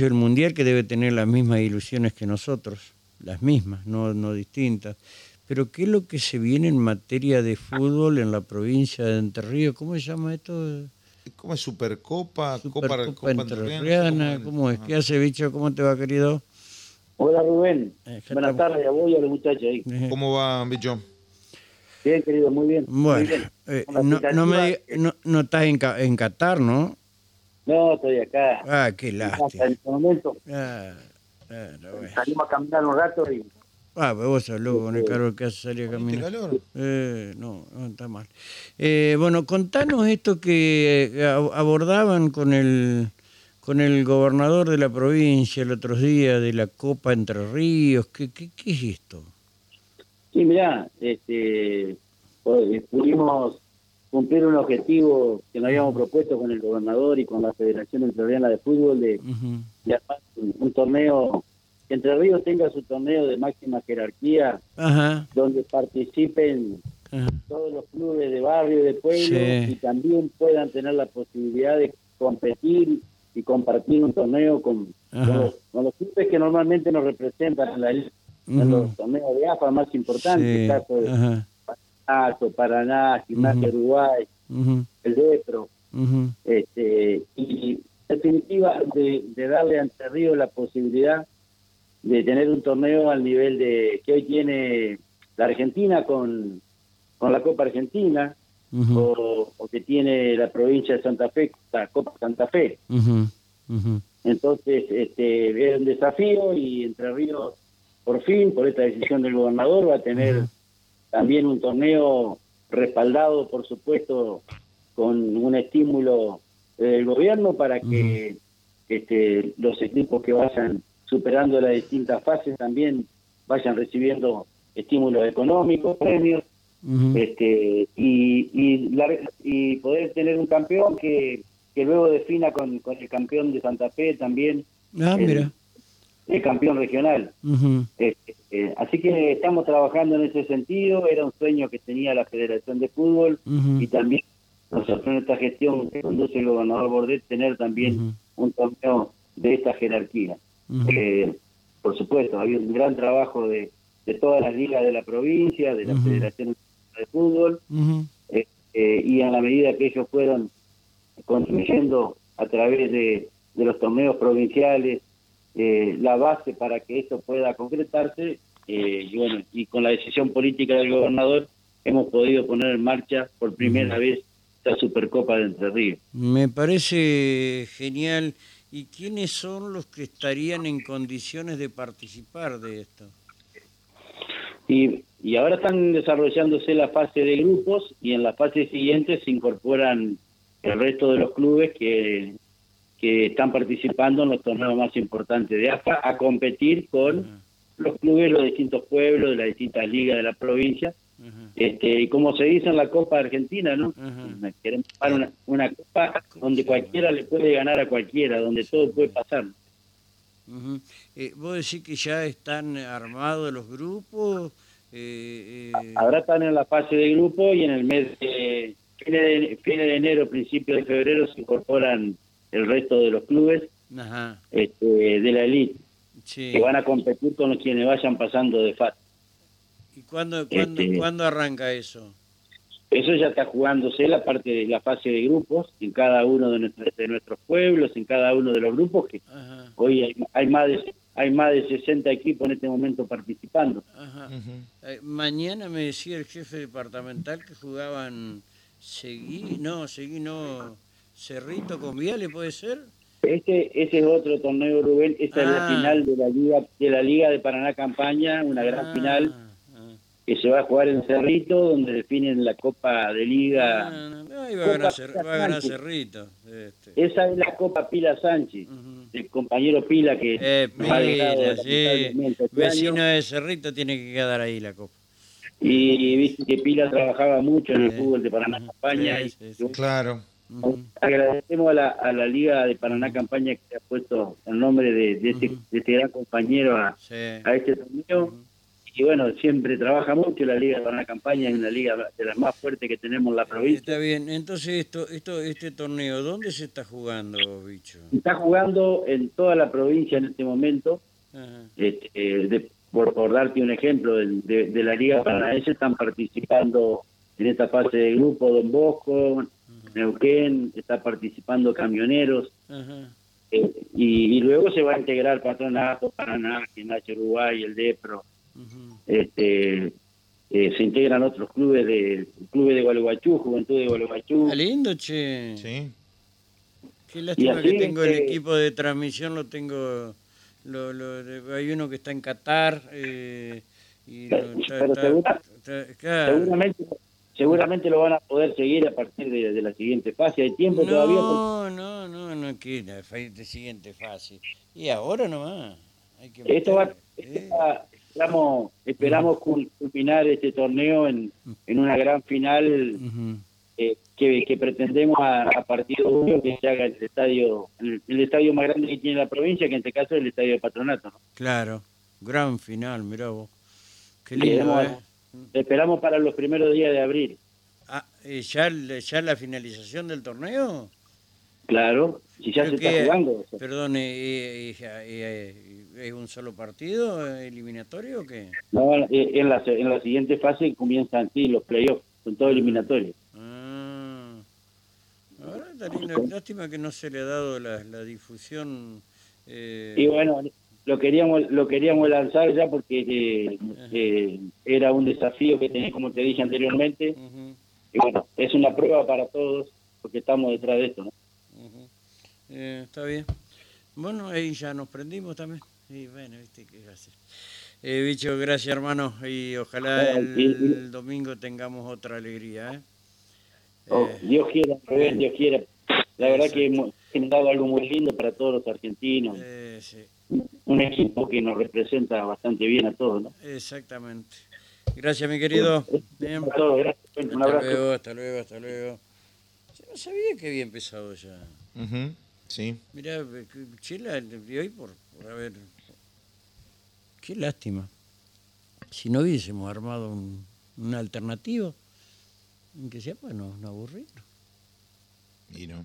hecho del Mundial que debe tener las mismas ilusiones que nosotros, las mismas, no, no distintas. Pero ¿qué es lo que se viene en materia de fútbol en la provincia de Entre Ríos? ¿Cómo se llama esto? ¿Cómo es Supercopa? Supercopa Copa, Entrerriana, ¿Cómo es? ¿Qué hace, bicho? ¿Cómo te va, querido? Hola, Rubén. Eh, Buenas tardes a vos y a los muchachos ahí. Eh. ¿Cómo va, bicho? Bien, querido, muy bien. Bueno, eh, no, no, me, no, no, estás en, en, Qatar, ¿no? No, estoy acá. Ah, qué lástima. En este momento. Ah, bueno. Salimos a caminar un rato y... Ah, pues vos sos loco con el calor que hace salir a caminar. calor? Eh, no, no está mal. Eh, bueno, contanos esto que eh, abordaban con el con el gobernador de la provincia el otro día de la Copa Entre Ríos. ¿Qué, qué, qué es esto? Sí, mirá, este, pues, pudimos cumplir un objetivo que nos habíamos propuesto con el gobernador y con la Federación Entrerriana de Fútbol de, un, torneo, que Entre Ríos tenga su torneo de máxima jerarquía, donde participen todos los clubes de barrio y de pueblo y también puedan tener la posibilidad de competir y compartir un torneo con, los, clubes que normalmente nos representan en la en los torneos de AFA más importantes, el caso de Paso, Paraná, Gimnasia Uruguay, el DEPRO. este, y en definitiva, de, darle a Entre Ríos la posibilidad de tener un torneo al nivel de que hoy tiene la Argentina con, con la Copa Argentina, o, o, que tiene la provincia de Santa Fe, la Copa Santa Fe. Entonces, este, es un desafío y Entre Ríos por fin, por esta decisión del gobernador, va a tener también un torneo respaldado, por supuesto, con un estímulo del gobierno para que este, los equipos que vayan superando las distintas fases también vayan recibiendo estímulos económicos, premios, este, y, y, poder tener un campeón que, que luego defina con, con el campeón de Santa Fe también ah, mira el campeón regional. Eh, eh, así que estamos trabajando en ese sentido, era un sueño que tenía la Federación de Fútbol y también nosotros en esta gestión que conduce el gobernador Bordet tener también un torneo de esta jerarquía. Eh, por supuesto, había un gran trabajo de, de todas las ligas de la provincia, de la Federación de Fútbol, y a la medida que ellos fueron construyendo a través de, de los torneos provinciales eh, la base para que esto pueda concretarse eh, y bueno y con la decisión política del gobernador hemos podido poner en marcha por primera vez la Supercopa de Entre Ríos. Me parece genial. ¿Y quiénes son los que estarían en condiciones de participar de esto? Y, y ahora están desarrollándose la fase de grupos y en la fase siguiente se incorporan el resto de los clubes que que están participando en los torneos más importantes de AFA a competir con los clubes de los distintos pueblos, de las distintas ligas de la provincia. este, y como se dice en la Copa Argentina, ¿no? Queremos una, una Copa donde cualquiera le puede ganar a cualquiera, donde todo puede pasar. eh, ¿Vos decís que ya están armados los grupos? Eh, eh... Ahora están en la fase de grupo y en el mes de fines de, fines de enero, principio de febrero se incorporan el resto de los clubes Este, de la elite que van a competir con los quienes vayan pasando de fase. ¿Y cuándo, este, cuándo, arranca eso? Eso ya está jugándose la parte de la fase de grupos en cada uno de, nuestros pueblos, en cada uno de los grupos que hoy hay, hay, más de hay más de 60 equipos en este momento participando. Eh, mañana me decía el jefe departamental que jugaban Seguí, no, Seguí no Cerrito con Viale, ¿puede ser? Este, ese es otro torneo, Rubén. Esta es la ah. final de la Liga de la Liga de Paraná Campaña, una gran ah, final ah. que se va a jugar en Cerrito, donde definen la Copa de Liga. ahí va, a ganar, Cerrito. Este. Esa es la Copa Pila Sánchez, el compañero Pila que eh, Pila, sí. Vecino de Cerrito tiene que quedar ahí la Copa. Y viste que Pila trabajaba mucho en el fútbol de Paraná Campaña. claro Agradecemos a la, a la Liga de Paraná Campaña que ha puesto el nombre de, de, este, este, gran compañero a, a este torneo. Y y bueno, siempre trabaja mucho la Liga para la campaña, es una liga de las más fuertes que tenemos en la provincia. Está bien, entonces esto, esto, este torneo, ¿dónde se está jugando, bicho? Está jugando en toda la provincia en este momento. Este, de, por, por, darte un ejemplo, de, de, la Liga Paranaense están participando en esta fase de grupo Don Bosco, Neuquén, está participando Camioneros. Eh, y, y, luego se va a integrar Patronato, Paraná, Gimnasia Uruguay, el DEPRO este, eh, se integran otros clubes de clubes de Gualeguaychú, Juventud de Gualeguaychú. Qué lindo, che. Sí. Qué lástima que tengo el equipo de transmisión, lo tengo, lo, lo, hay uno que está en Qatar. Eh, y seguramente, seguramente lo van a poder seguir a partir de, la siguiente fase. ¿Hay tiempo todavía? No, no, no, no, que la siguiente fase. Y ahora nomás. Hay que Esto va, esperamos, esperamos culminar este torneo en, en una gran final eh, que, que, pretendemos a, partir de junio que se haga el estadio, el, estadio más grande que tiene la provincia, que en este caso es el estadio de Patronato. Claro, gran final, mirá vos. Qué lindo, Esperamos para los primeros días de abril. Ah, ¿ya, ¿Ya la finalización del torneo? Claro, si ya se está jugando. Perdón, ¿es un solo partido eliminatorio o qué? No, en la, en la siguiente fase comienzan sí, los playoffs, son todos eliminatorios. Ah. Ahora, lástima que no se le ha dado la, la difusión. Eh... Y bueno, lo queríamos lo queríamos lanzar ya porque eh, eh, era un desafío que tenía, como te dije anteriormente. Y bueno, es una prueba para todos porque estamos detrás de esto, ¿no? Eh, está bien. Bueno, ahí ya nos prendimos también. Y bueno, viste qué gracias. Bicho, gracias hermano. Y ojalá el, domingo tengamos otra alegría. Oh, Dios quiera, Dios quiera. La verdad que hemos generado algo muy lindo para todos los argentinos. Un equipo que nos representa bastante bien a todos. ¿no? Exactamente. Gracias, mi querido. Bien. Un abrazo. Hasta luego, hasta luego, hasta luego. no sabía que había empezado ya. Sí. Mira, Chela de hoy por, por haber... Qué lástima. Si no hubiésemos armado un, una alternativa, en que sea, pues no, no aburrir. Y no.